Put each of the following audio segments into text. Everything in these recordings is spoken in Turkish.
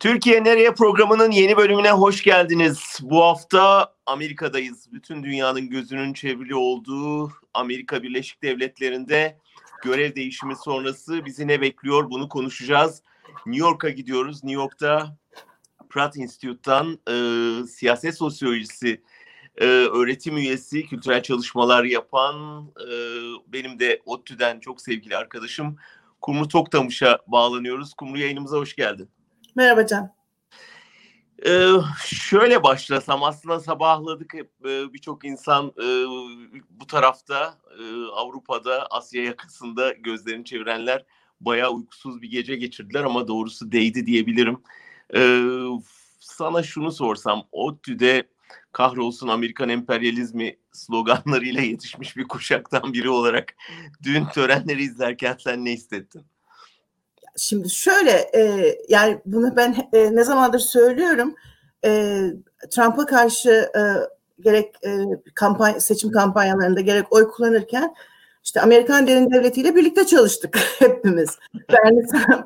Türkiye Nereye programının yeni bölümüne hoş geldiniz. Bu hafta Amerika'dayız. Bütün dünyanın gözünün çevrili olduğu Amerika Birleşik Devletleri'nde görev değişimi sonrası bizi ne bekliyor bunu konuşacağız. New York'a gidiyoruz. New York'ta Pratt Institute'dan e, siyaset sosyolojisi e, öğretim üyesi, kültürel çalışmalar yapan e, benim de ODTÜ'den çok sevgili arkadaşım Kumru Toktamış'a bağlanıyoruz. Kumru yayınımıza hoş geldin. Merhaba Can. Ee, şöyle başlasam aslında sabahladık hep e, birçok insan e, bu tarafta e, Avrupa'da Asya yakasında gözlerini çevirenler bayağı uykusuz bir gece geçirdiler ama doğrusu değdi diyebilirim. Ee, sana şunu sorsam ODTÜ'de kahrolsun Amerikan emperyalizmi sloganlarıyla yetişmiş bir kuşaktan biri olarak dün törenleri izlerken sen ne hissettin? Şimdi şöyle e, yani bunu ben e, ne zamandır söylüyorum e, Trump'a karşı e, gerek e, kampanya, seçim kampanyalarında gerek oy kullanırken işte Amerikan derin devletiyle birlikte çalıştık hepimiz.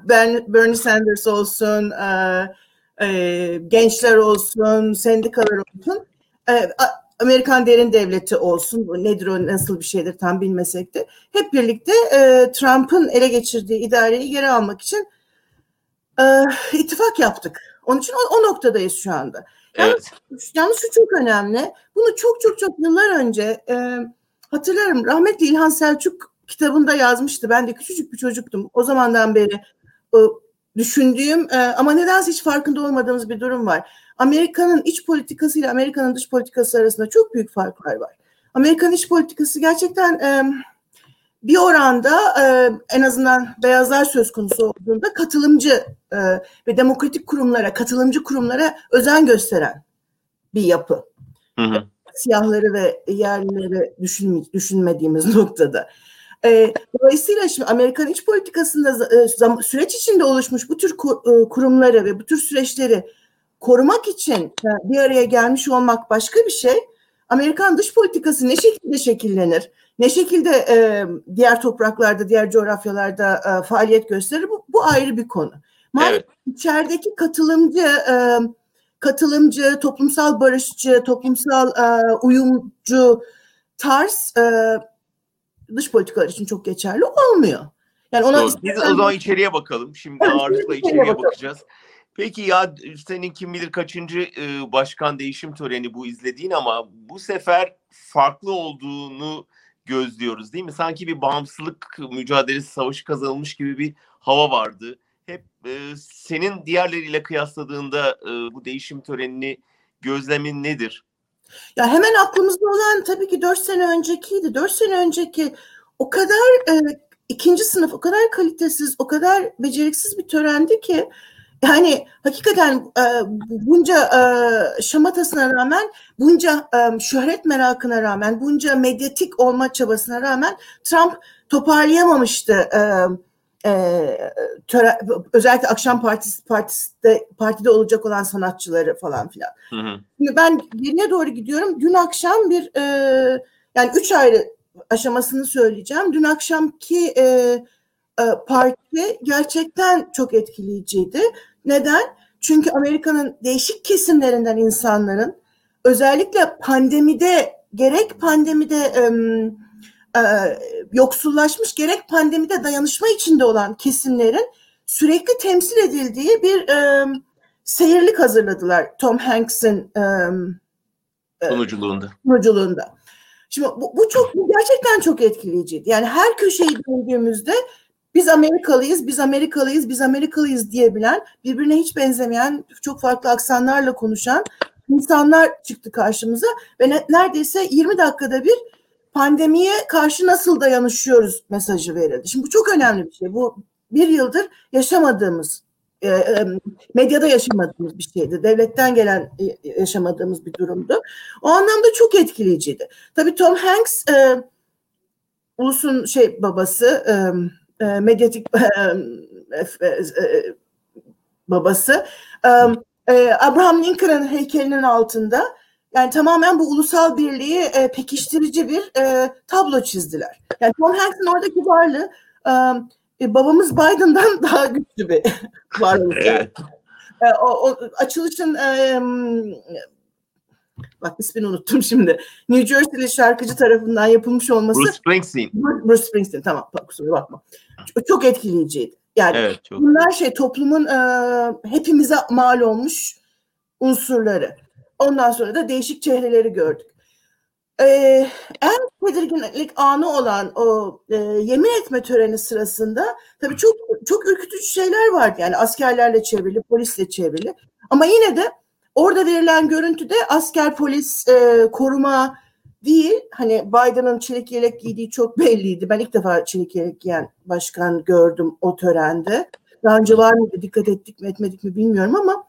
Bernie, Bernie Sanders olsun, e, e, gençler olsun, sendikalar olsun. E, Amerikan derin devleti olsun, bu nedir o nasıl bir şeydir tam bilmesek de hep birlikte e, Trump'ın ele geçirdiği idareyi geri almak için e, ittifak yaptık. Onun için o, o noktadayız şu anda. Evet. Yalnız, yalnız şu çok önemli. Bunu çok çok çok yıllar önce e, hatırlarım rahmetli İlhan Selçuk kitabında yazmıştı. Ben de küçücük bir çocuktum. O zamandan beri e, düşündüğüm e, ama nedense hiç farkında olmadığımız bir durum var. Amerika'nın iç politikası ile Amerika'nın dış politikası arasında çok büyük farklar var. Amerikan iç politikası gerçekten e, bir oranda e, en azından beyazlar söz konusu olduğunda katılımcı e, ve demokratik kurumlara, katılımcı kurumlara özen gösteren bir yapı. Hı hı. Siyahları ve yerlileri düşünme, düşünmediğimiz noktada. E, dolayısıyla şimdi Amerikan iç politikasında e, süreç içinde oluşmuş bu tür kurumları ve bu tür süreçleri korumak için bir araya gelmiş olmak başka bir şey. Amerikan dış politikası ne şekilde şekillenir? Ne şekilde e, diğer topraklarda, diğer coğrafyalarda e, faaliyet gösterir? Bu, bu ayrı bir konu. Maalesef evet. içerideki katılımcı, e, katılımcı, toplumsal barışçı, toplumsal e, uyumcu tarz e, dış politikalar için çok geçerli olmuyor. Yani ona Biz o zaman içeriye bakalım. Şimdi ağırlıkla içeriye bakacağız. Peki ya senin kim bilir kaçıncı e, başkan değişim töreni bu izlediğin ama bu sefer farklı olduğunu gözlüyoruz değil mi? Sanki bir bağımsızlık mücadelesi savaşı kazanılmış gibi bir hava vardı. Hep e, senin diğerleriyle kıyasladığında e, bu değişim törenini gözlemin nedir? Ya hemen aklımızda olan tabii ki dört sene öncekiydi. Dört sene önceki o kadar e, ikinci sınıf, o kadar kalitesiz, o kadar beceriksiz bir törendi ki yani hakikaten e, bunca e, şamatasına rağmen, bunca e, şöhret merakına rağmen, bunca medyatik olma çabasına rağmen Trump toparlayamamıştı. E, e, töre, özellikle akşam partisi partisinde partide olacak olan sanatçıları falan filan. Hı hı. Şimdi ben geriye doğru gidiyorum. Dün akşam bir e, yani üç ayrı aşamasını söyleyeceğim. Dün akşamki e, e, parti gerçekten çok etkileyiciydi. Neden? Çünkü Amerika'nın değişik kesimlerinden insanların özellikle pandemide gerek pandemide e, e, yoksullaşmış gerek pandemide dayanışma içinde olan kesimlerin sürekli temsil edildiği bir e, seyirlik hazırladılar Tom Hanks'in e, sunuculuğunda. sunuculuğunda. Şimdi bu, bu çok bu gerçekten çok etkileyiciydi. Yani her köşeyi döndüğümüzde biz Amerikalıyız, biz Amerikalıyız, biz Amerikalıyız diyebilen, birbirine hiç benzemeyen, çok farklı aksanlarla konuşan insanlar çıktı karşımıza ve ne, neredeyse 20 dakikada bir pandemiye karşı nasıl dayanışıyoruz mesajı verildi. Şimdi bu çok önemli bir şey. Bu bir yıldır yaşamadığımız, e, e, medyada yaşamadığımız bir şeydi. Devletten gelen e, yaşamadığımız bir durumdu. O anlamda çok etkileyiciydi. Tabii Tom Hanks e, ulusun şey babası, e, e, medyatik e, e, babası Abraham Lincoln'ın heykelinin altında yani tamamen bu ulusal birliği e, pekiştirici bir e, tablo çizdiler. Yani Tom Hanks'in oradaki varlığı e, babamız Biden'dan daha güçlü bir varlık. E, o, o açılışın e, bak ismini unuttum şimdi. New Jersey'li şarkıcı tarafından yapılmış olması Bruce Springsteen. Bruce Springsteen tamam kusura bakma. Çok etkileyiciydi. Yani Evet çok. bunlar şey toplumun e, hepimize mal olmuş unsurları. Ondan sonra da değişik çehreleri gördük. E, en tedirginlik anı olan o e, yemin etme töreni sırasında tabii çok çok ürkütücü şeyler vardı. Yani askerlerle çevrili, polisle çevrili. Ama yine de orada verilen görüntüde asker, polis, e, koruma değil. Hani Biden'ın çelik yelek giydiği çok belliydi. Ben ilk defa çelik yelek giyen başkan gördüm o törende. Daha önce var mıydı, dikkat ettik mi etmedik mi bilmiyorum ama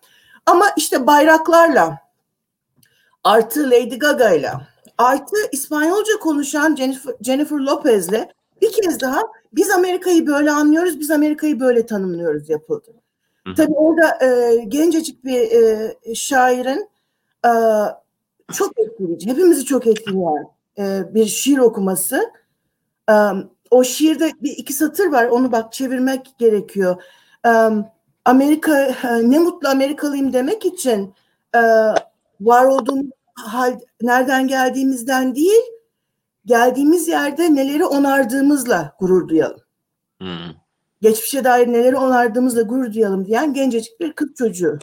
ama işte bayraklarla artı Lady Gaga'yla artı İspanyolca konuşan Jennifer, Jennifer Lopez'le bir kez daha biz Amerika'yı böyle anlıyoruz, biz Amerika'yı böyle tanımlıyoruz yapıldı. Hı. Tabii orada e, gencecik bir e, şairin e, çok etkileyici, hepimizi çok etkileyen e, bir şiir okuması. E, o şiirde bir iki satır var, onu bak çevirmek gerekiyor. E, Amerika, e, ne mutlu Amerikalıyım demek için e, var olduğumuz hal, nereden geldiğimizden değil, geldiğimiz yerde neleri onardığımızla gurur duyalım. Hı. Geçmişe dair neleri onardığımızla gurur duyalım diyen gencecik bir kız çocuğu.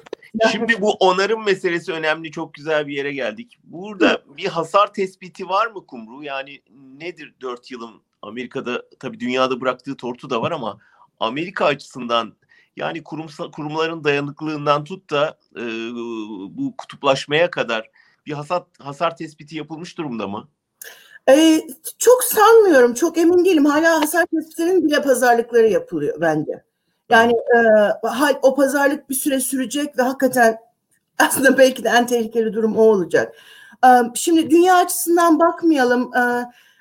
Şimdi bu onarım meselesi önemli. Çok güzel bir yere geldik. Burada bir hasar tespiti var mı Kumru? Yani nedir dört yılın Amerika'da tabii dünyada bıraktığı tortu da var ama Amerika açısından yani kurumsal kurumların dayanıklılığından tut da e, bu kutuplaşmaya kadar bir hasar hasar tespiti yapılmış durumda mı? Ee, çok sanmıyorum, çok emin değilim. Hala hasar tespitinin bile pazarlıkları yapılıyor bence. Yani e, o pazarlık bir süre sürecek ve hakikaten aslında belki de en tehlikeli durum o olacak. E, şimdi dünya açısından bakmayalım. E,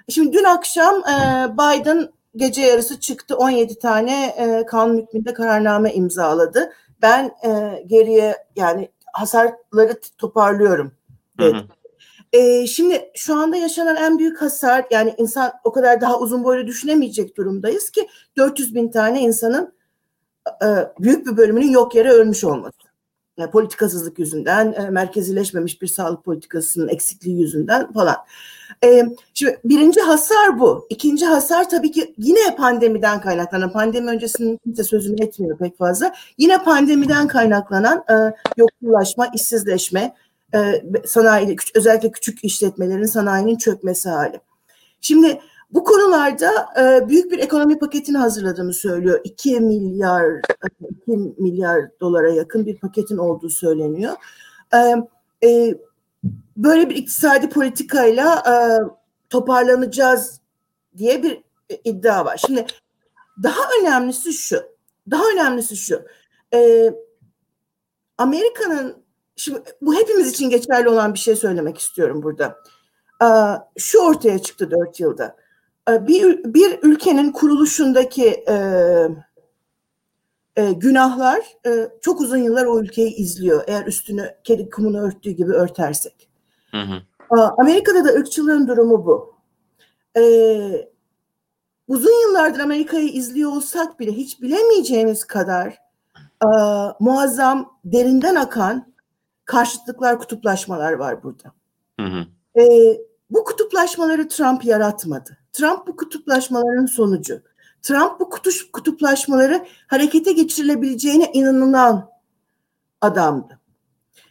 şimdi dün akşam e, Biden gece yarısı çıktı 17 tane e, kanun hükmünde kararname imzaladı. Ben e, geriye yani hasarları toparlıyorum dedi. Hı hı. Ee, şimdi şu anda yaşanan en büyük hasar yani insan o kadar daha uzun boylu düşünemeyecek durumdayız ki 400 bin tane insanın e, büyük bir bölümünün yok yere ölmüş olması. Yani politikasızlık yüzünden, e, merkezileşmemiş bir sağlık politikasının eksikliği yüzünden falan. E, şimdi birinci hasar bu. İkinci hasar tabii ki yine pandemiden kaynaklanan, pandemi öncesinin kimse sözünü etmiyor pek fazla. Yine pandemiden kaynaklanan e, yoksullaşma, işsizleşme, e, sanayi, özellikle küçük işletmelerin sanayinin çökmesi hali. Şimdi bu konularda e, büyük bir ekonomi paketini hazırladığını söylüyor. 2 milyar 2 milyar dolara yakın bir paketin olduğu söyleniyor. E, e, böyle bir iktisadi politikayla e, toparlanacağız diye bir iddia var. Şimdi daha önemlisi şu. Daha önemlisi şu. E, Amerika'nın Şimdi bu hepimiz için geçerli olan bir şey söylemek istiyorum burada. Şu ortaya çıktı dört yılda. Bir, bir ülkenin kuruluşundaki e, e, günahlar e, çok uzun yıllar o ülkeyi izliyor. Eğer üstünü kedi kumunu örttüğü gibi örtersek. Hı hı. Amerika'da da ırkçılığın durumu bu. E, uzun yıllardır Amerika'yı izliyor olsak bile hiç bilemeyeceğimiz kadar e, muazzam, derinden akan karşıtlıklar, kutuplaşmalar var burada. Hı hı. E, bu kutuplaşmaları Trump yaratmadı. Trump bu kutuplaşmaların sonucu. Trump bu kutuş, kutuplaşmaları harekete geçirilebileceğine inanılan adamdı.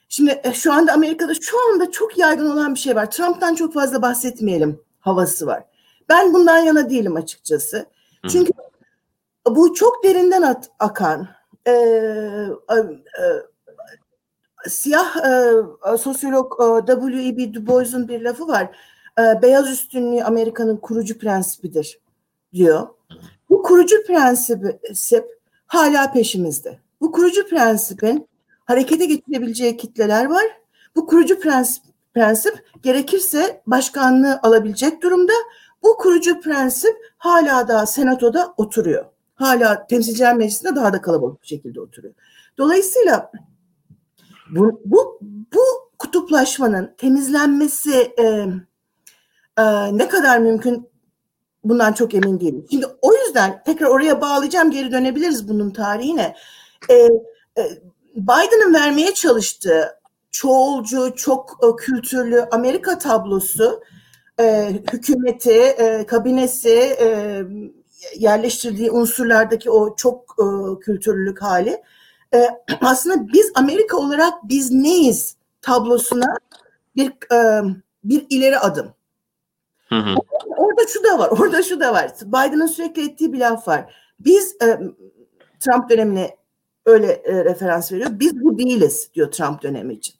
Şimdi e, şu anda Amerika'da şu anda çok yaygın olan bir şey var. Trump'tan çok fazla bahsetmeyelim havası var. Ben bundan yana değilim açıkçası. Çünkü bu çok derinden at, akan e, e, siyah e, sosyolog e, W.E.B. Du Bois'un bir lafı var. E, beyaz üstünlüğü Amerika'nın kurucu prensibidir diyor. Bu kurucu prensip hala peşimizde. Bu kurucu prensibin harekete geçirebileceği kitleler var. Bu kurucu prensip, prensip gerekirse başkanlığı alabilecek durumda. Bu kurucu prensip hala da senatoda oturuyor. Hala temsilciler meclisinde daha da kalabalık bir şekilde oturuyor. Dolayısıyla bu, bu, bu kutuplaşmanın temizlenmesi e, e, ne kadar mümkün bundan çok emin değilim. Şimdi o yüzden tekrar oraya bağlayacağım geri dönebiliriz bunun tarihine. E, e, Biden'ın vermeye çalıştığı çoğulcu, çok e, kültürlü Amerika tablosu e, hükümeti, e, kabinesi, e, yerleştirdiği unsurlardaki o çok e, kültürlülük hali e, aslında biz Amerika olarak biz neyiz tablosuna bir e, bir ileri adım. Hı hı. Orada şu da var, orada şu da var. Biden'ın sürekli ettiği bir laf var. Biz e, Trump dönemine öyle e, referans veriyor. Biz bu değiliz diyor Trump dönemi için.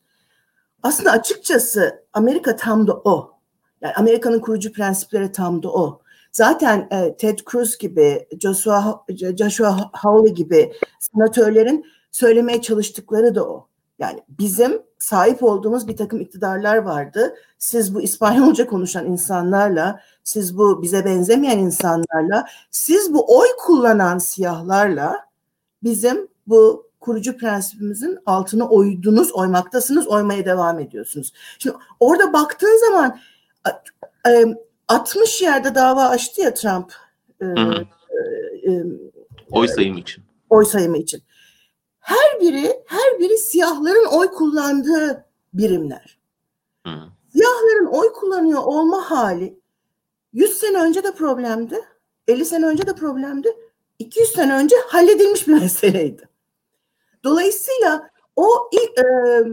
Aslında açıkçası Amerika tam da o. Yani Amerika'nın kurucu prensipleri tam da o. Zaten e, Ted Cruz gibi, Joshua, Joshua Hawley gibi senatörlerin söylemeye çalıştıkları da o. Yani bizim sahip olduğumuz bir takım iktidarlar vardı. Siz bu İspanyolca konuşan insanlarla, siz bu bize benzemeyen insanlarla, siz bu oy kullanan siyahlarla bizim bu kurucu prensibimizin altına oydunuz, oymaktasınız, oymaya devam ediyorsunuz. Şimdi orada baktığın zaman 60 yerde dava açtı ya Trump. E, e, oy sayımı için. Oy sayımı için. Her biri, her biri siyahların oy kullandığı birimler. Hı. Siyahların oy kullanıyor olma hali 100 sene önce de problemdi. 50 sene önce de problemdi. 200 sene önce halledilmiş bir meseleydi. Dolayısıyla o e,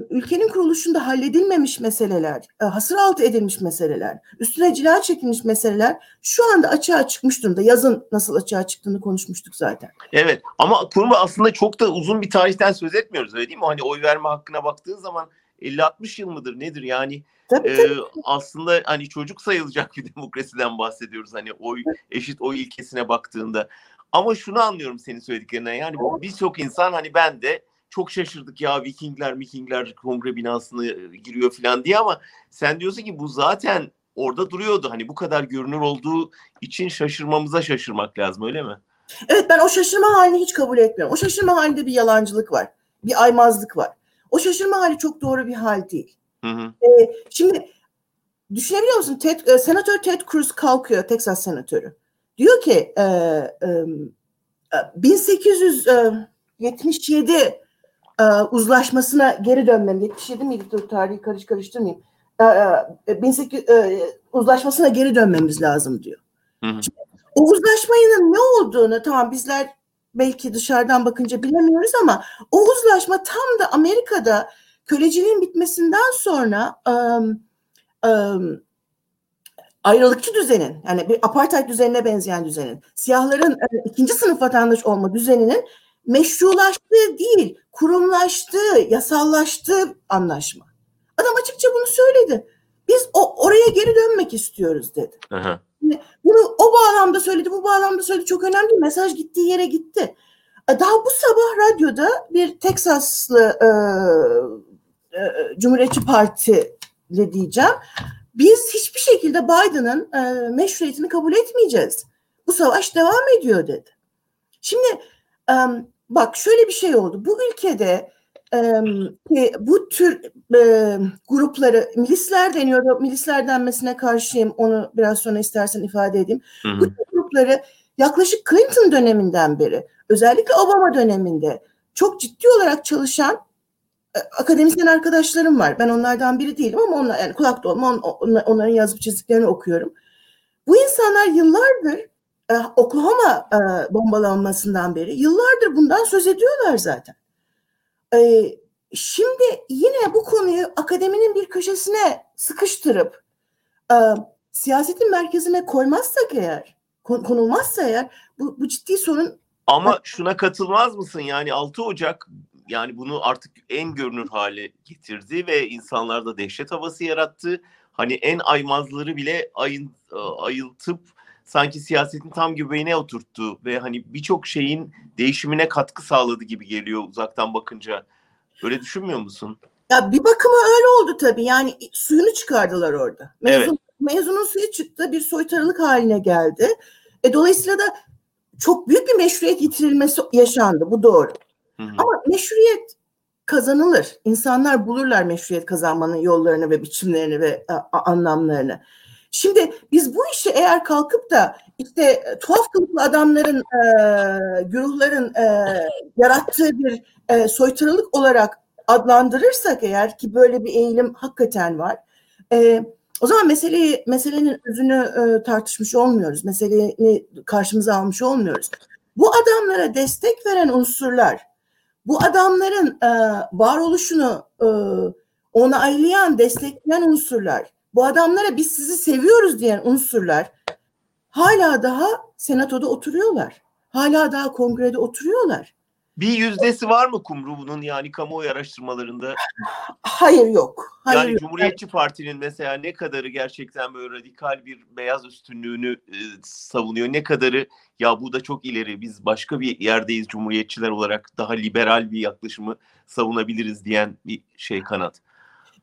ülkenin kuruluşunda halledilmemiş meseleler, e, hasır altı edilmiş meseleler, üstüne cila çekilmiş meseleler şu anda açığa çıkmış durumda. Yazın nasıl açığa çıktığını konuşmuştuk zaten. Evet ama kurum aslında çok da uzun bir tarihten söz etmiyoruz öyle değil mi? Hani oy verme hakkına baktığın zaman 50-60 yıl mıdır nedir yani? Tabii, tabii. Ee, aslında hani çocuk sayılacak bir demokrasiden bahsediyoruz hani oy eşit oy ilkesine baktığında. Ama şunu anlıyorum senin söylediklerinden yani birçok insan hani ben de çok şaşırdık ya Vikingler Vikingler kongre binasına giriyor falan diye ama sen diyorsun ki bu zaten orada duruyordu. Hani bu kadar görünür olduğu için şaşırmamıza şaşırmak lazım öyle mi? Evet ben o şaşırma halini hiç kabul etmiyorum. O şaşırma halinde bir yalancılık var. Bir aymazlık var. O şaşırma hali çok doğru bir hal değil. Hı hı. Ee, şimdi düşünebiliyor musun? Ted, e, Senatör Ted Cruz kalkıyor, Texas senatörü. Diyor ki e, e, 1877 e, uzlaşmasına geri dönmem. 77 miydi? Dur tarihi karış karıştırmayayım. E, 18, e, uzlaşmasına geri dönmemiz lazım diyor. Hı hı. Şimdi, o uzlaşmanın ne olduğunu tamam bizler belki dışarıdan bakınca bilemiyoruz ama o uzlaşma tam da Amerika'da köleciliğin bitmesinden sonra um, um, ayrılıkçı düzenin yani bir apartheid düzenine benzeyen düzenin siyahların e, ikinci sınıf vatandaş olma düzeninin meşrulaştığı değil, kurumlaştığı, yasallaştığı anlaşma. Adam açıkça bunu söyledi. Biz o oraya geri dönmek istiyoruz dedi. Aha. Bunu o bağlamda söyledi, bu bağlamda söyledi. Çok önemli. Mesaj gittiği yere gitti. E, daha bu sabah radyoda bir Teksaslı e, e, Cumhuriyetçi Partili diyeceğim. Biz hiçbir şekilde Biden'ın e, meşruiyetini kabul etmeyeceğiz. Bu savaş devam ediyor dedi. Şimdi um, bak şöyle bir şey oldu. Bu ülkede e, bu tür e, grupları milisler deniyor. Milisler denmesine karşıyım. Onu biraz sonra istersen ifade edeyim. Hı hı. Bu tür grupları yaklaşık Clinton döneminden beri özellikle Obama döneminde çok ciddi olarak çalışan e, akademisyen arkadaşlarım var. Ben onlardan biri değilim ama onlar yani kulak dolma on, onların yazıp çizdiklerini okuyorum. Bu insanlar yıllardır e, Oklahoma e, bombalanmasından beri yıllardır bundan söz ediyorlar zaten. E, şimdi yine bu konuyu akademinin bir köşesine sıkıştırıp siyasetin merkezine koymazsak eğer, konulmazsa eğer bu, bu ciddi sorun. Ama şuna katılmaz mısın? Yani 6 Ocak yani bunu artık en görünür hale getirdi ve insanlarda dehşet havası yarattı. Hani en aymazları bile ayın, ayıltıp sanki siyasetin tam göbeğine oturttu ve hani birçok şeyin değişimine katkı sağladı gibi geliyor uzaktan bakınca. Öyle düşünmüyor musun? Ya bir bakıma öyle oldu tabii. Yani suyunu çıkardılar orada. Mezun, evet. Mezunun suyu çıktı, bir soytarılık haline geldi. E, dolayısıyla da çok büyük bir meşruiyet yitirilmesi yaşandı. Bu doğru. Hı-hı. Ama meşruiyet kazanılır. İnsanlar bulurlar meşruiyet kazanmanın yollarını ve biçimlerini ve a, a, anlamlarını. Şimdi biz bu işi eğer kalkıp da işte tuhaf kılıklı adamların, e, güruhların e, yarattığı bir e, soytarılık olarak adlandırırsak eğer ki böyle bir eğilim hakikaten var. E, o zaman meseleyi meselenin özünü e, tartışmış olmuyoruz. Meseleyi karşımıza almış olmuyoruz. Bu adamlara destek veren unsurlar, bu adamların e, varoluşunu e, onaylayan, destekleyen unsurlar, bu adamlara biz sizi seviyoruz diyen unsurlar hala daha senatoda oturuyorlar. Hala daha kongrede oturuyorlar. Bir yüzdesi var mı Kumru bunun yani kamuoyu araştırmalarında? Hayır yok. Hayır yani yok. Cumhuriyetçi Parti'nin mesela ne kadarı gerçekten böyle radikal bir beyaz üstünlüğünü e, savunuyor, ne kadarı ya bu da çok ileri biz başka bir yerdeyiz Cumhuriyetçiler olarak daha liberal bir yaklaşımı savunabiliriz diyen bir şey kanat.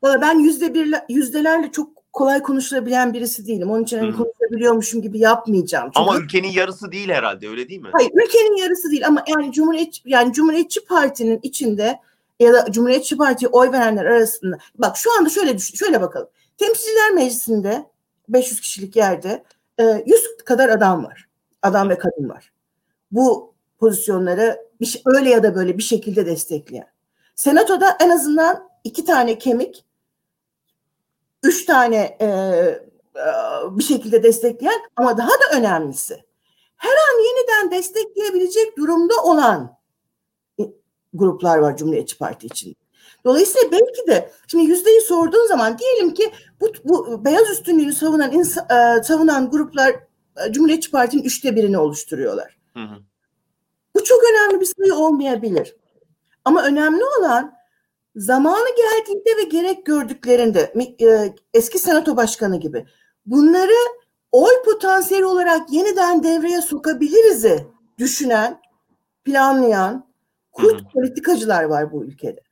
Valla ben yüzde bir, yüzdelerle çok kolay konuşulabilen birisi değilim. Onun için hani konuşabiliyormuşum gibi yapmayacağım. Çünkü, ama ülkenin yarısı değil herhalde öyle değil mi? Hayır ülkenin yarısı değil ama yani Cumhuriyet yani Cumhuriyetçi Parti'nin içinde ya da Cumhuriyetçi Parti'ye oy verenler arasında bak şu anda şöyle düşün, şöyle bakalım. Temsilciler Meclisi'nde 500 kişilik yerde 100 kadar adam var. Adam ve kadın var. Bu pozisyonları bir şey, öyle ya da böyle bir şekilde destekleyen. Senatoda en azından iki tane kemik üç tane e, bir şekilde destekleyen ama daha da önemlisi her an yeniden destekleyebilecek durumda olan gruplar var Cumhuriyetçi Parti için. Dolayısıyla belki de şimdi yüzdeyi sorduğun zaman diyelim ki bu, bu beyaz üstünlüğünü savunan insan, e, savunan gruplar e, Cumhuriyetçi Parti'nin üçte birini oluşturuyorlar. Hı hı. Bu çok önemli bir sayı olmayabilir. Ama önemli olan zamanı geldiğinde ve gerek gördüklerinde e, eski senato başkanı gibi bunları oy potansiyeli olarak yeniden devreye sokabiliriz'i düşünen, planlayan kurt politikacılar var bu ülkede.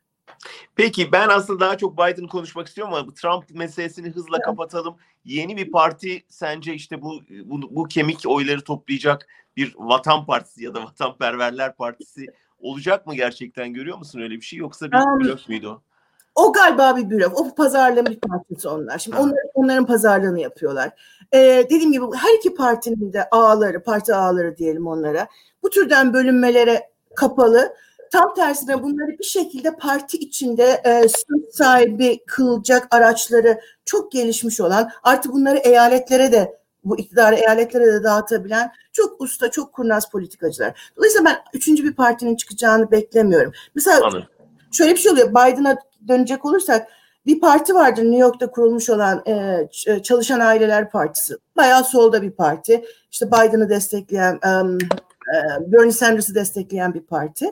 Peki ben aslında daha çok Biden konuşmak istiyorum ama Trump meselesini hızla evet. kapatalım. Yeni bir parti sence işte bu, bu bu kemik oyları toplayacak bir Vatan Partisi ya da Vatanperverler Partisi olacak mı gerçekten görüyor musun öyle bir şey yoksa bir um, blöf müydü o? O galiba bir blöf. O pazarlama bir parçası onlar. Şimdi onlar, onların pazarlığını yapıyorlar. Ee, dediğim gibi her iki partinin de ağları, parti ağları diyelim onlara. Bu türden bölünmelere kapalı. Tam tersine bunları bir şekilde parti içinde e, söz sahibi kılacak araçları çok gelişmiş olan artık bunları eyaletlere de bu iktidarı eyaletlere de dağıtabilen çok usta, çok kurnaz politikacılar. Dolayısıyla ben üçüncü bir partinin çıkacağını beklemiyorum. Mesela Anladım. şöyle bir şey oluyor. Biden'a dönecek olursak bir parti vardır New York'ta kurulmuş olan e, Çalışan Aileler Partisi. Bayağı solda bir parti. İşte Biden'ı destekleyen, e, Bernie Sanders'ı destekleyen bir parti.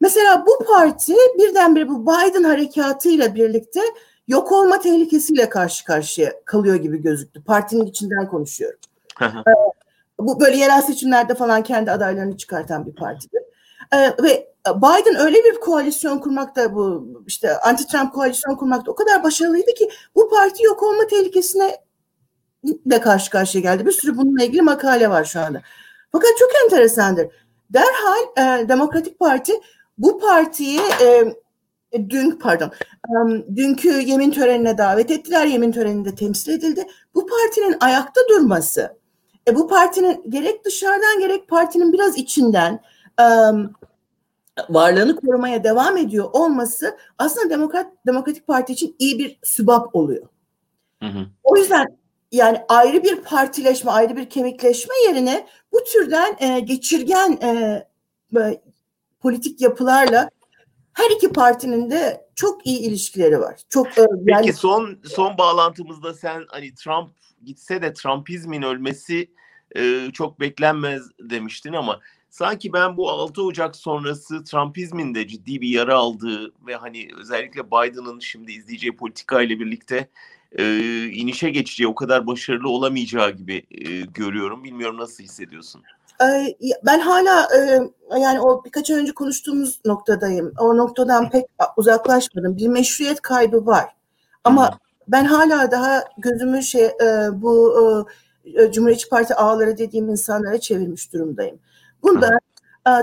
Mesela bu parti birdenbire bu Biden harekatıyla birlikte yok olma tehlikesiyle karşı karşıya kalıyor gibi gözüktü. Partinin içinden konuşuyorum. ee, bu böyle yerel seçimlerde falan kendi adaylarını çıkartan bir partidir. Ee, ve Biden öyle bir koalisyon kurmakta bu işte anti-Trump koalisyon kurmakta o kadar başarılıydı ki bu parti yok olma tehlikesine de karşı karşıya geldi. Bir sürü bununla ilgili makale var şu anda. Fakat çok enteresandır. Derhal e, Demokratik Parti bu partiyi e, dün pardon dünkü yemin törenine davet ettiler. Yemin töreninde temsil edildi. Bu partinin ayakta durması, e, bu partinin gerek dışarıdan gerek partinin biraz içinden varlığını korumaya devam ediyor olması aslında Demokrat Demokratik Parti için iyi bir sübap oluyor. Hı hı. O yüzden yani ayrı bir partileşme, ayrı bir kemikleşme yerine bu türden e, geçirgen e, politik yapılarla her iki partinin de çok iyi ilişkileri var. Çok e, yani... Peki son son bağlantımızda sen hani Trump gitse de Trumpizmin ölmesi e, çok beklenmez demiştin ama sanki ben bu 6 Ocak sonrası Trumpizmin de ciddi bir yara aldığı ve hani özellikle Biden'ın şimdi izleyeceği politika ile birlikte e, inişe geçeceği o kadar başarılı olamayacağı gibi e, görüyorum. Bilmiyorum nasıl hissediyorsun? Ben hala yani o birkaç önce konuştuğumuz noktadayım. O noktadan pek uzaklaşmadım. Bir meşruiyet kaybı var. Ama ben hala daha gözümü şey bu Cumhuriyetçi Parti ağları dediğim insanlara çevirmiş durumdayım. Bunda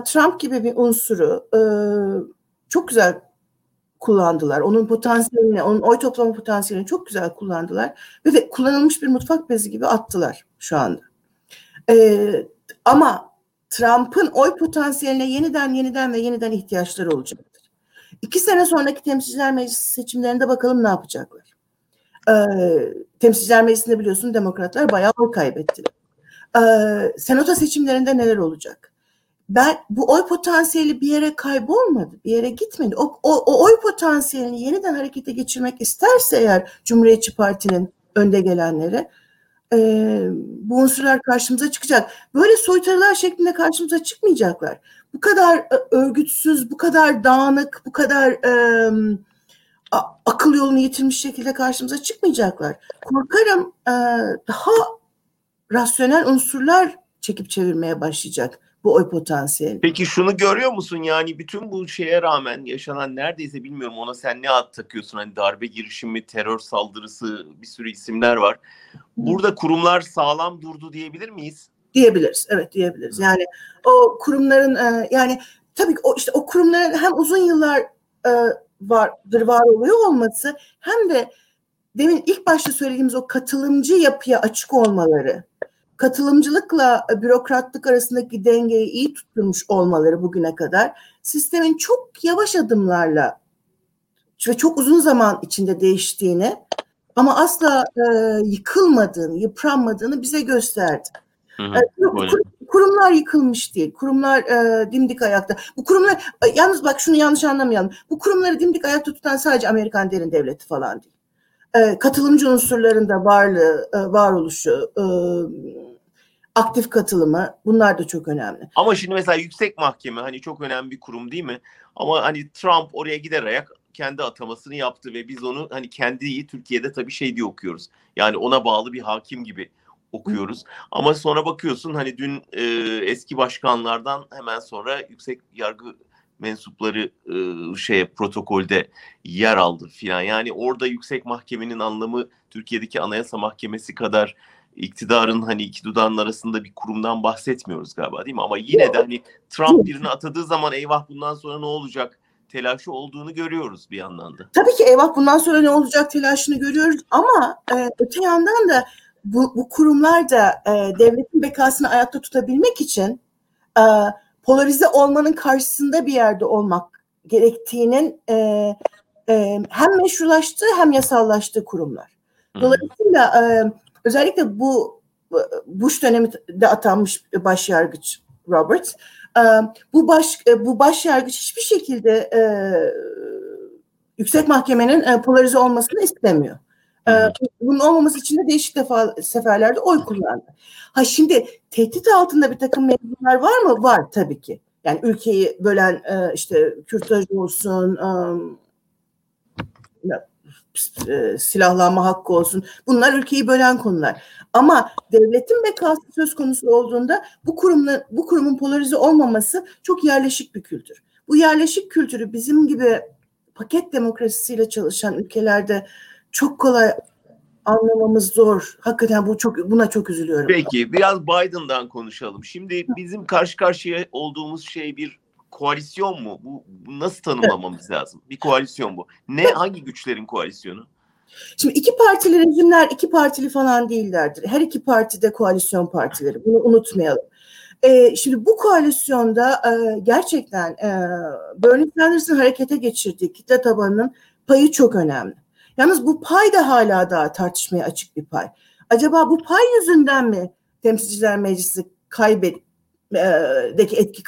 Trump gibi bir unsuru çok güzel kullandılar. Onun potansiyelini, onun oy toplama potansiyelini çok güzel kullandılar ve de kullanılmış bir mutfak bezi gibi attılar şu anda. Ee, ama Trump'ın oy potansiyeline yeniden yeniden ve yeniden ihtiyaçları olacaktır. İki sene sonraki temsilciler meclisi seçimlerinde bakalım ne yapacaklar. Ee, temsilciler meclisinde biliyorsun demokratlar bayağı oy kaybettiler. Ee, senato seçimlerinde neler olacak? Ben bu oy potansiyeli bir yere kaybolmadı, bir yere gitmedi. O, o, o oy potansiyelini yeniden harekete geçirmek isterse eğer Cumhuriyetçi Parti'nin önde gelenleri e, bu unsurlar karşımıza çıkacak. Böyle soytarılar şeklinde karşımıza çıkmayacaklar. Bu kadar e, örgütsüz, bu kadar dağınık, bu kadar e, akıl yolunu yitirmiş şekilde karşımıza çıkmayacaklar. Korkarım e, daha rasyonel unsurlar çekip çevirmeye başlayacak bu oy potansiyeli. Peki şunu görüyor musun yani bütün bu şeye rağmen yaşanan neredeyse bilmiyorum ona sen ne ad takıyorsun hani darbe girişimi, terör saldırısı bir sürü isimler var. Burada kurumlar sağlam durdu diyebilir miyiz? Diyebiliriz evet diyebiliriz. Yani o kurumların e, yani tabii o işte o kurumların hem uzun yıllar e, vardır var oluyor olması hem de demin ilk başta söylediğimiz o katılımcı yapıya açık olmaları katılımcılıkla bürokratlık arasındaki dengeyi iyi tutturmuş olmaları bugüne kadar sistemin çok yavaş adımlarla ve çok uzun zaman içinde değiştiğini ama asla e, yıkılmadığını, yıpranmadığını bize gösterdi. Hı hı, e, kurumlar yıkılmış değil. Kurumlar e, dimdik ayakta. Bu kurumlar e, yalnız bak şunu yanlış anlamayalım. Bu kurumları dimdik ayakta tutan sadece Amerikan derin devleti falan değil. E, katılımcı unsurların da varlığı, e, varoluşu, e, aktif katılımı bunlar da çok önemli. Ama şimdi mesela yüksek mahkeme hani çok önemli bir kurum değil mi? Ama hani Trump oraya giderek kendi atamasını yaptı ve biz onu hani kendi Türkiye'de tabii şey diye okuyoruz. Yani ona bağlı bir hakim gibi okuyoruz. Ama sonra bakıyorsun hani dün e, eski başkanlardan hemen sonra yüksek yargı mensupları e, şeye protokolde yer aldı filan. Yani orada yüksek mahkemenin anlamı Türkiye'deki Anayasa Mahkemesi kadar iktidarın hani iki dudağın arasında bir kurumdan bahsetmiyoruz galiba değil mi? Ama yine de hani Trump birini atadığı zaman eyvah bundan sonra ne olacak telaşı olduğunu görüyoruz bir yandan da. Tabii ki eyvah bundan sonra ne olacak telaşını görüyoruz ama e, öte yandan da bu, bu kurumlar da e, devletin bekasını ayakta tutabilmek için e, polarize olmanın karşısında bir yerde olmak gerektiğinin e, e, hem meşrulaştığı hem yasallaştığı kurumlar. Dolayısıyla e, özellikle bu Bush döneminde atanmış başyargıç Robert e, bu baş e, bu başyargıç hiçbir şekilde e, yüksek mahkemenin polarize olmasını istemiyor. Bunun olmaması için de değişik defa seferlerde oy kullandı. Ha şimdi tehdit altında bir takım mevzular var mı? Var tabii ki. Yani ülkeyi bölen işte kürtaj olsun, e, silahlanma hakkı olsun. Bunlar ülkeyi bölen konular. Ama devletin bekası söz konusu olduğunda bu kurumla bu kurumun polarize olmaması çok yerleşik bir kültür. Bu yerleşik kültürü bizim gibi paket demokrasisiyle çalışan ülkelerde çok kolay anlamamız zor. Hakikaten bu çok buna çok üzülüyorum. Peki biraz Biden'dan konuşalım. Şimdi bizim karşı karşıya olduğumuz şey bir koalisyon mu? Bu, bu nasıl tanımlamamız lazım? Bir koalisyon bu. Ne hangi güçlerin koalisyonu? Şimdi iki partili rejimler iki partili falan değillerdir. Her iki parti de koalisyon partileri. Bunu unutmayalım. Ee, şimdi bu koalisyonda e, gerçekten e, Bernie Sanders'ın harekete geçirdiği kitle tabanının payı çok önemli. Yalnız bu pay da hala daha tartışmaya açık bir pay. Acaba bu pay yüzünden mi Temsilciler Meclisi kaybet deki etki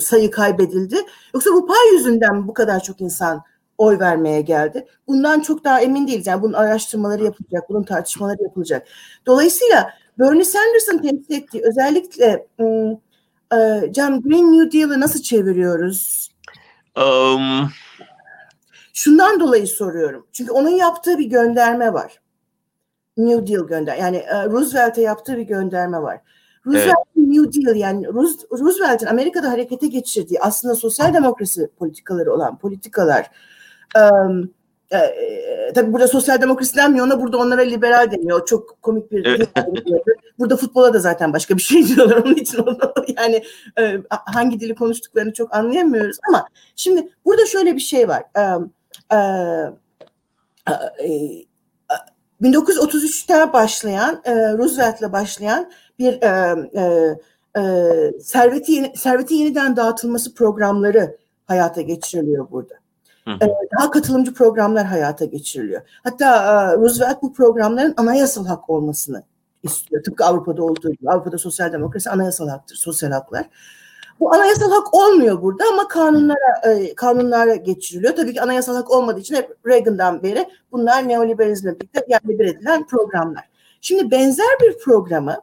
sayı kaybedildi. Yoksa bu pay yüzünden bu kadar çok insan oy vermeye geldi. Bundan çok daha emin değiliz. Yani bunun araştırmaları yapılacak, bunun tartışmaları yapılacak. Dolayısıyla Bernie Sanders'ın temsil ettiği özellikle John Green New Deal'ı nasıl çeviriyoruz? Um... Şundan dolayı soruyorum. Çünkü onun yaptığı bir gönderme var. New Deal gönder. Yani Roosevelt'e yaptığı bir gönderme var. Roosevelt evet. New Deal yani Roosevelt'in Amerika'da harekete geçirdiği aslında sosyal demokrasi politikaları olan politikalar um, e, e, tabii burada sosyal demokrasi denmiyor ona burada onlara liberal deniyor. Çok komik bir evet. Burada futbola da zaten başka bir şey diyorlar onun için onu, yani e, hangi dili konuştuklarını çok anlayamıyoruz ama şimdi burada şöyle bir şey var. Um, e, e, 1933'te başlayan, e, Roosevelt'le başlayan bir e, e, e, serveti serveti yeniden dağıtılması programları hayata geçiriliyor burada. Hı hı. Daha katılımcı programlar hayata geçiriliyor. Hatta Roosevelt bu programların anayasal hak olmasını istiyor. Tıpkı Avrupa'da olduğu gibi. Avrupa'da sosyal demokrasi anayasal haktır, sosyal haklar. Bu anayasal hak olmuyor burada ama kanunlara kanunlara geçiriliyor. Tabii ki anayasal hak olmadığı için hep Reagan'dan beri bunlar neoliberalizmle birlikte yerle bir edilen programlar. Şimdi benzer bir programı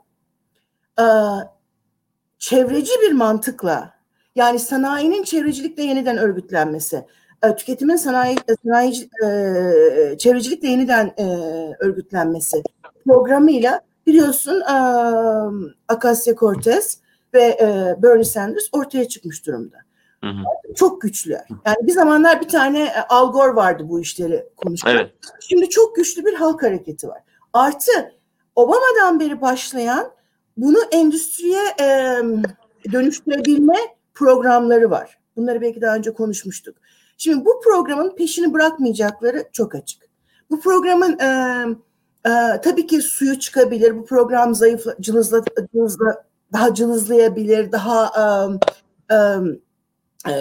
çevreci bir mantıkla yani sanayinin çevrecilikle yeniden örgütlenmesi, e, tüketimin sanayi, e, sanayi e, çevrecilikle yeniden e, örgütlenmesi programıyla biliyorsun e, Acacia Cortez ve e, Bernie Sanders ortaya çıkmış durumda. Hı hı. Çok güçlüler. Yani bir zamanlar bir tane e, Al Gore vardı bu işleri konuşan. Evet. Şimdi çok güçlü bir halk hareketi var. Artı Obama'dan beri başlayan bunu endüstriye e, dönüştürebilme programları var. Bunları belki daha önce konuşmuştuk. Şimdi bu programın peşini bırakmayacakları çok açık. Bu programın e, e, tabii ki suyu çıkabilir. Bu program zayıf, cılızla, cılızla daha cılızlayabilir, daha e, e,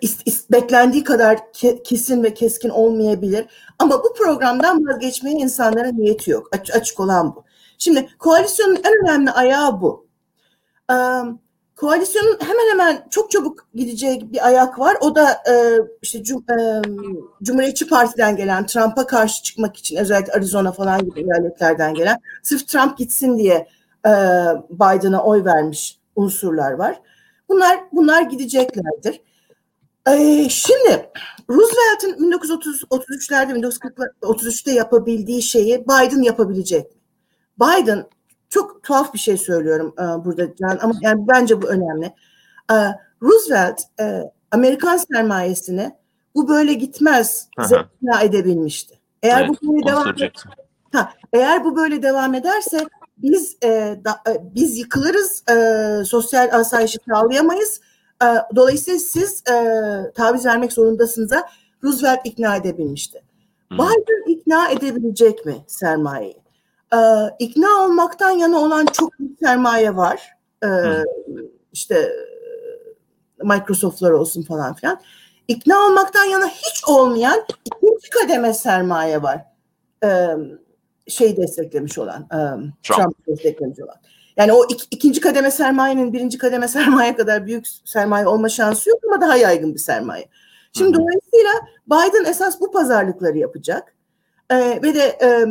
ist, ist, beklendiği kadar ke, kesin ve keskin olmayabilir. Ama bu programdan vazgeçmeye insanların niyeti yok. Aç, açık olan bu. Şimdi koalisyonun en önemli ayağı bu. Koalisyonun hemen hemen çok çabuk gideceği bir ayak var. O da işte cum, Cumhuriyetçi Parti'den gelen Trump'a karşı çıkmak için özellikle Arizona falan gibi eyaletlerden gelen sırf Trump gitsin diye e, Biden'a oy vermiş unsurlar var. Bunlar bunlar gideceklerdir. Ee, şimdi Roosevelt'in 1933'lerde 1933'te yapabildiği şeyi Biden yapabilecek mi? Biden çok tuhaf bir şey söylüyorum e, burada Can ama yani bence bu önemli. E, Roosevelt e, Amerikan sermayesini bu böyle gitmez ikna edebilmişti. Eğer evet, bu böyle devam ha, eğer bu böyle devam ederse biz e, da, e, biz yıkılırız, e, sosyal asayişi sağlayamayız. E, dolayısıyla siz e, taviz vermek zorundasınız. Roosevelt ikna edebilmişti. Hmm. Biden ikna edebilecek mi sermayeyi? E, ikna olmaktan yana olan çok büyük sermaye var. E, işte Microsoft'lar olsun falan filan. İkna olmaktan yana hiç olmayan ikinci kademe sermaye var. E, şey desteklemiş olan, e, Trump. Trump desteklemiş olan. Yani o ik, ikinci kademe sermayenin birinci kademe sermaye kadar büyük sermaye olma şansı yok ama daha yaygın bir sermaye. Şimdi Hı-hı. dolayısıyla Biden esas bu pazarlıkları yapacak. Ee, ve de e,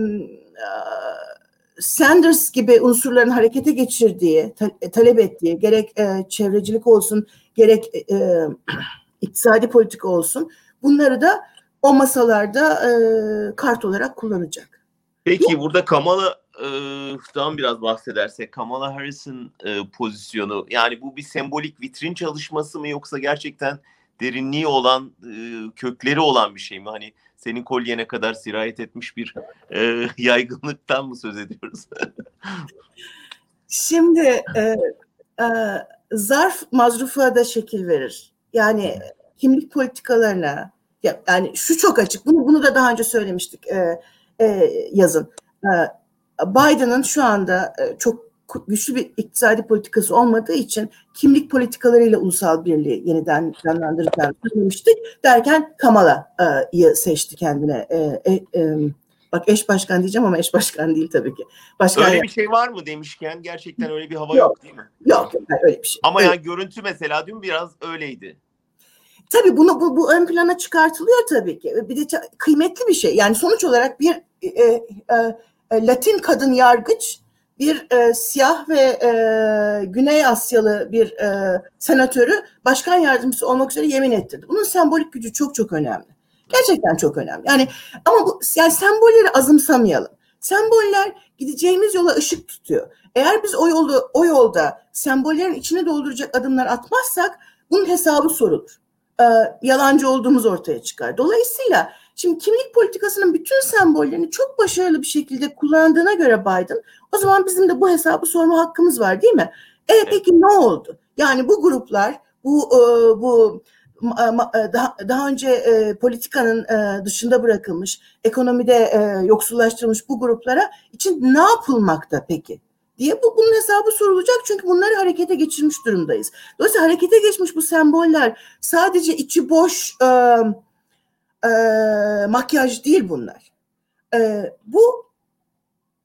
Sanders gibi unsurların harekete geçirdiği, ta- talep ettiği gerek e, çevrecilik olsun, gerek e, e, iktisadi politika olsun bunları da o masalarda e, kart olarak kullanacak. Peki burada Kamala'dan biraz bahsedersek Kamala Harris'in e, pozisyonu yani bu bir sembolik vitrin çalışması mı yoksa gerçekten derinliği olan e, kökleri olan bir şey mi? Hani senin kolyene kadar sirayet etmiş bir e, yaygınlıktan mı söz ediyoruz? Şimdi e, e, zarf mazrufa da şekil verir. Yani kimlik politikalarına yani şu çok açık. Bunu bunu da daha önce söylemiştik e, e, yazın. E, Biden'ın şu anda e, çok güçlü bir iktisadi politikası olmadığı için kimlik politikalarıyla ulusal birliği yeniden canlandıracağını söylemiştik. Derken Kamala'yı seçti kendine. E, e, e, bak eş başkan diyeceğim ama eş başkan değil tabii ki. Başkan öyle bir şey var mı demişken gerçekten öyle bir hava yok, yok değil mi? Yok, yok öyle bir şey. Ama evet. yani görüntü mesela dün biraz öyleydi. Tabii bunu bu, bu ön plana çıkartılıyor tabii ki. Bir de kıymetli bir şey. Yani sonuç olarak bir e, e, e, Latin kadın yargıç bir e, siyah ve e, Güney Asyalı bir e, senatörü başkan yardımcısı olmak üzere yemin ettirdi. Bunun sembolik gücü çok çok önemli. Gerçekten çok önemli. Yani ama bu yani sembolleri azımsamayalım. Semboller gideceğimiz yola ışık tutuyor. Eğer biz o yolda o yolda sembollerin içine dolduracak adımlar atmazsak bunun hesabı sorulur. Ee, yalancı olduğumuz ortaya çıkar. Dolayısıyla Şimdi kimlik politikasının bütün sembollerini çok başarılı bir şekilde kullandığına göre Biden o zaman bizim de bu hesabı sorma hakkımız var değil mi? E peki ne oldu? Yani bu gruplar bu e, bu e, daha, daha önce e, politikanın e, dışında bırakılmış, ekonomide e, yoksullaştırılmış bu gruplara için ne yapılmakta peki? diye bu bunun hesabı sorulacak çünkü bunları harekete geçirmiş durumdayız. Dolayısıyla harekete geçmiş bu semboller sadece içi boş e, e, makyaj değil bunlar. E, bu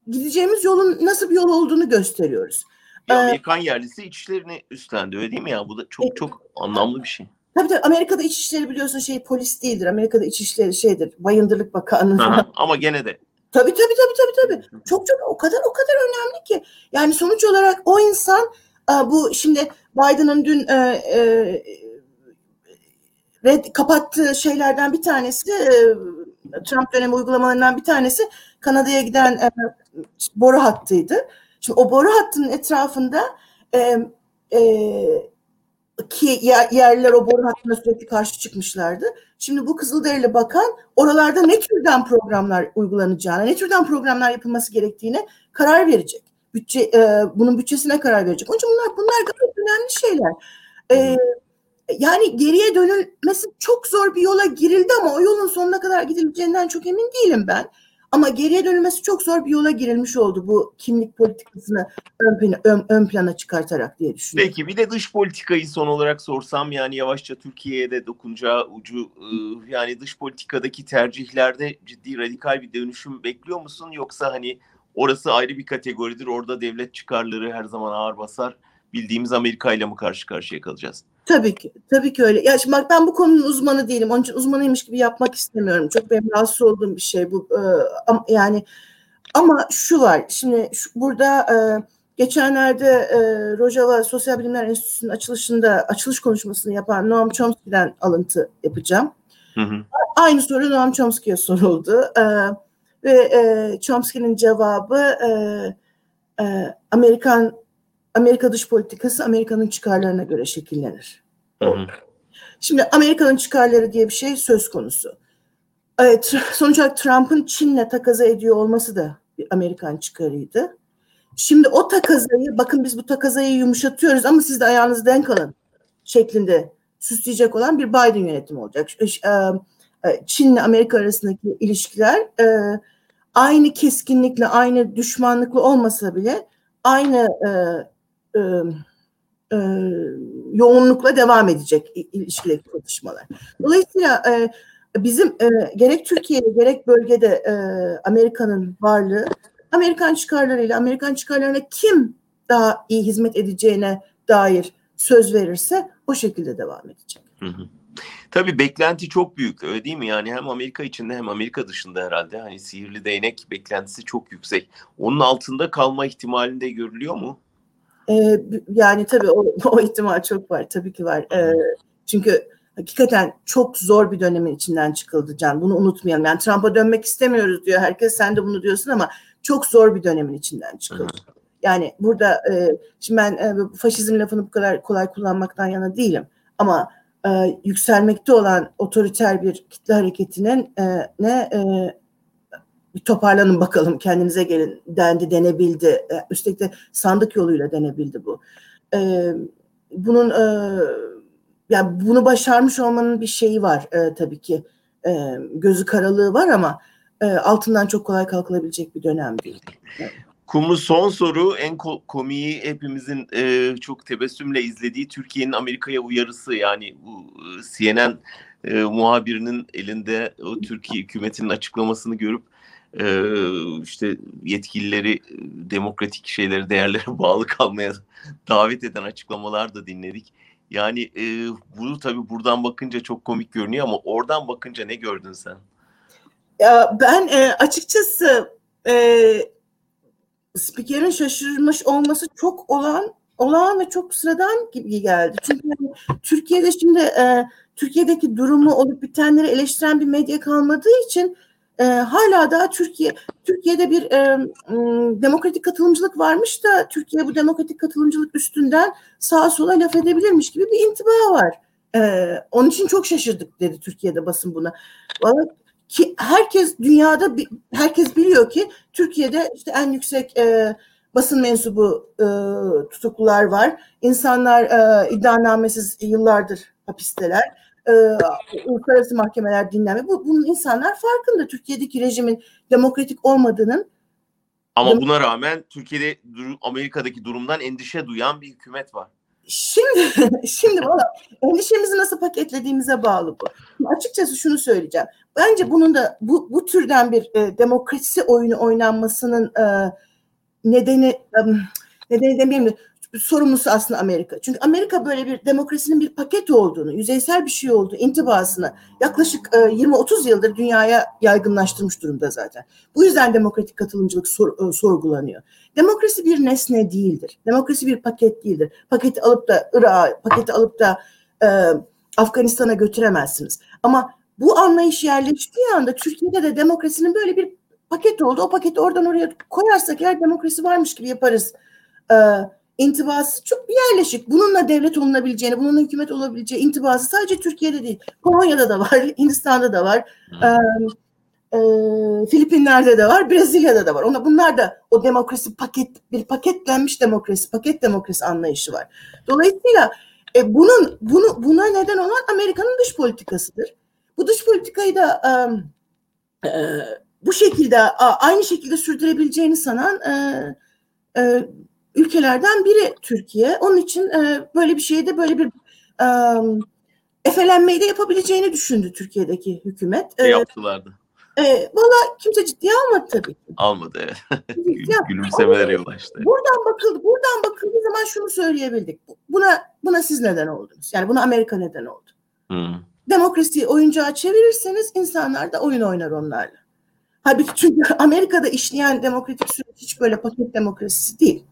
gideceğimiz yolun nasıl bir yol olduğunu gösteriyoruz. Bir Amerikan yerlisi içişlerini üstlendi öyle değil mi ya? Bu da çok çok anlamlı bir şey. Tabii tabii Amerika'da İçişleri biliyorsun şey polis değildir. Amerika'da İçişleri şeydir. Bayındırlık Bakanlığı. Aha, ama gene de. Tabii tabii tabii tabii tabii. Çok çok o kadar o kadar önemli ki. Yani sonuç olarak o insan bu şimdi Biden'ın dün e, e, red, kapattığı şeylerden bir tanesi e, Trump dönemi uygulamalarından bir tanesi Kanada'ya giden e, boru hattıydı. Şimdi o boru hattının etrafında e, e, ki yer, yerliler o boru hattına sürekli karşı çıkmışlardı. Şimdi bu Kızılderili Bakan oralarda ne türden programlar uygulanacağına, ne türden programlar yapılması gerektiğine karar verecek. Bütçe, e, bunun bütçesine karar verecek. Onun için bunlar, bunlar gayet önemli şeyler. E, yani geriye dönülmesi çok zor bir yola girildi ama o yolun sonuna kadar gidileceğinden çok emin değilim ben. Ama geriye dönülmesi çok zor bir yola girilmiş oldu bu kimlik politikasını ön plana, ön, ön plana çıkartarak diye düşünüyorum. Peki bir de dış politikayı son olarak sorsam yani yavaşça Türkiye'ye de dokunacağı ucu e, yani dış politikadaki tercihlerde ciddi radikal bir dönüşüm bekliyor musun yoksa hani orası ayrı bir kategoridir orada devlet çıkarları her zaman ağır basar bildiğimiz Amerika ile mi karşı karşıya kalacağız? Tabii ki. Tabii ki öyle. Ya şimdi bak ben bu konunun uzmanı değilim. Onun için uzmanıymış gibi yapmak istemiyorum. Çok benim rahatsız olduğum bir şey bu. Ee, yani ama şu var. Şimdi şu, burada e, geçenlerde e, Rojava Sosyal Bilimler Enstitüsü'nün açılışında açılış konuşmasını yapan Noam Chomsky'den alıntı yapacağım. Hı hı. Aynı soru Noam Chomsky'ye soruldu. E, ve e, Chomsky'nin cevabı e, e, Amerikan Amerika dış politikası Amerika'nın çıkarlarına göre şekillenir. Hı hı. Şimdi Amerika'nın çıkarları diye bir şey söz konusu. Evet, sonuç olarak Trump'ın Çin'le takaza ediyor olması da bir Amerikan çıkarıydı. Şimdi o takazayı, bakın biz bu takazayı yumuşatıyoruz ama siz de ayağınızı denk alın şeklinde süsleyecek olan bir Biden yönetimi olacak. Çin'le Amerika arasındaki ilişkiler aynı keskinlikle, aynı düşmanlıkla olmasa bile aynı e, e, yoğunlukla devam edecek ilişkideki tartışmalar. Dolayısıyla e, bizim e, gerek Türkiye'de gerek bölgede e, Amerika'nın varlığı Amerikan çıkarlarıyla Amerikan çıkarlarına kim daha iyi hizmet edeceğine dair söz verirse o şekilde devam edecek. Hı hı. Tabii beklenti çok büyük öyle değil mi? Yani hem Amerika içinde hem Amerika dışında herhalde hani sihirli değnek beklentisi çok yüksek. Onun altında kalma ihtimalinde görülüyor mu? Ee, yani tabii o, o ihtimal çok var tabii ki var. Ee, çünkü hakikaten çok zor bir dönemin içinden çıkıldı Can. Bunu unutmayalım. Yani Trump'a dönmek istemiyoruz diyor herkes. Sen de bunu diyorsun ama çok zor bir dönemin içinden çıkıldı. Yani burada e, şimdi ben e, faşizm lafını bu kadar kolay kullanmaktan yana değilim. Ama e, yükselmekte olan otoriter bir kitle hareketinin e, ne e, bir toparlanın bakalım kendinize gelin dendi denebildi. E, üstelik de sandık yoluyla denebildi bu. E, bunun e, yani bunu başarmış olmanın bir şeyi var e, tabii ki. E, gözü karalığı var ama e, altından çok kolay kalkılabilecek bir dönem değil. Evet. Kumu son soru en ko- komiği hepimizin e, çok tebessümle izlediği Türkiye'nin Amerika'ya uyarısı yani bu e, CNN e, muhabirinin elinde o Türkiye hükümetinin açıklamasını görüp e, işte yetkilileri demokratik şeyleri değerlere bağlı kalmaya davet eden açıklamalar da dinledik. Yani e, bunu tabii buradan bakınca çok komik görünüyor ama oradan bakınca ne gördün sen? Ya ben e, açıkçası e, spikerin şaşırmış olması çok olan olağan ve çok sıradan gibi geldi. Çünkü yani, Türkiye'de şimdi e, Türkiye'deki durumu olup bitenleri eleştiren bir medya kalmadığı için e, hala daha Türkiye Türkiye'de bir e, m, demokratik katılımcılık varmış da Türkiye bu demokratik katılımcılık üstünden sağa sola laf edebilirmiş gibi bir intiba var. E, onun için çok şaşırdık dedi Türkiye'de basın buna. Vallahi ki herkes dünyada herkes biliyor ki Türkiye'de işte en yüksek e, basın mensubu e, tutuklular var. İnsanlar e, iddianamesiz yıllardır hapisteler. E, uluslararası mahkemeler dinlenme. Bu, bunun insanlar farkında Türkiye'deki rejimin demokratik olmadığının Ama buna rağmen Türkiye'de Amerika'daki durumdan endişe duyan bir hükümet var. Şimdi, şimdi valla endişemizi nasıl paketlediğimize bağlı bu. Şimdi açıkçası şunu söyleyeceğim. Bence bunun da bu, bu türden bir e, demokrasi oyunu oynanmasının e, nedeni e, nedeni demeyeyim de sorumlusu aslında Amerika. Çünkü Amerika böyle bir demokrasinin bir paket olduğunu, yüzeysel bir şey olduğu intibasını yaklaşık e, 20-30 yıldır dünyaya yaygınlaştırmış durumda zaten. Bu yüzden demokratik katılımcılık sor, e, sorgulanıyor. Demokrasi bir nesne değildir. Demokrasi bir paket değildir. Paketi alıp da Irak'a, paketi alıp da e, Afganistan'a götüremezsiniz. Ama bu anlayış yerleştiği anda Türkiye'de de demokrasinin böyle bir paket oldu. O paketi oradan oraya koyarsak eğer demokrasi varmış gibi yaparız. E, intibası çok bir yerleşik. Bununla devlet olunabileceğini, bununla hükümet olabileceği intibası sadece Türkiye'de değil. Polonya'da da var, Hindistan'da da var. Hı. E, e, Filipinler'de de var, Brezilya'da da var. Ona bunlar da o demokrasi paket bir paketlenmiş demokrasi, paket demokrasi anlayışı var. Dolayısıyla e, bunun bunu buna neden olan Amerika'nın dış politikasıdır. Bu dış politikayı da e, e, bu şekilde a, aynı şekilde sürdürebileceğini sanan e, e, ülkelerden biri Türkiye. Onun için e, böyle bir şeyde böyle bir e, efelenmeyi de yapabileceğini düşündü Türkiye'deki hükümet. E, yaptılardı? e, Valla kimse ciddiye almadı tabii ki. Almadı. evet. Gülümsemelere yol açtı. Buradan bakıldı, buradan bakıldığı zaman şunu söyleyebildik. Buna buna siz neden oldunuz? Yani buna Amerika neden oldu? Hı. Demokrasiyi oyuncağa çevirirseniz insanlar da oyun oynar onlarla. Halbuki çünkü Amerika'da işleyen demokratik süreç hiç böyle paket demokrasisi değil.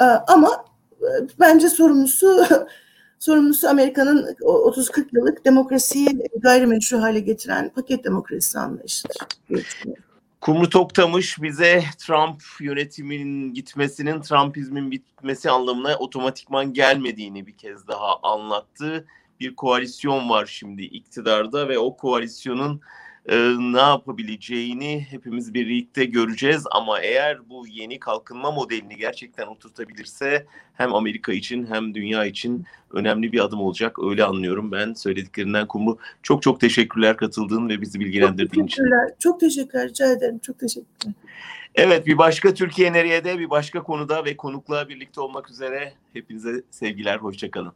Ee, ama e, bence sorumlusu sorumlusu Amerika'nın o 30-40 yıllık demokrasiyi gayrimeşru hale getiren paket demokrasisi anlayışıdır. Kumru Toktamış bize Trump yönetiminin gitmesinin Trumpizmin bitmesi anlamına otomatikman gelmediğini bir kez daha anlattı. Bir koalisyon var şimdi iktidarda ve o koalisyonun e, ne yapabileceğini hepimiz birlikte göreceğiz. Ama eğer bu yeni kalkınma modelini gerçekten oturtabilirse hem Amerika için hem dünya için önemli bir adım olacak. Öyle anlıyorum ben söylediklerinden Kumru. Çok çok teşekkürler katıldığın ve bizi Çok bilgilendirdiğin için. teşekkürler. Çok teşekkürler. Rica ederim. Çok teşekkürler. Evet bir başka Türkiye Nereye'de bir başka konuda ve konukla birlikte olmak üzere hepinize sevgiler, hoşçakalın.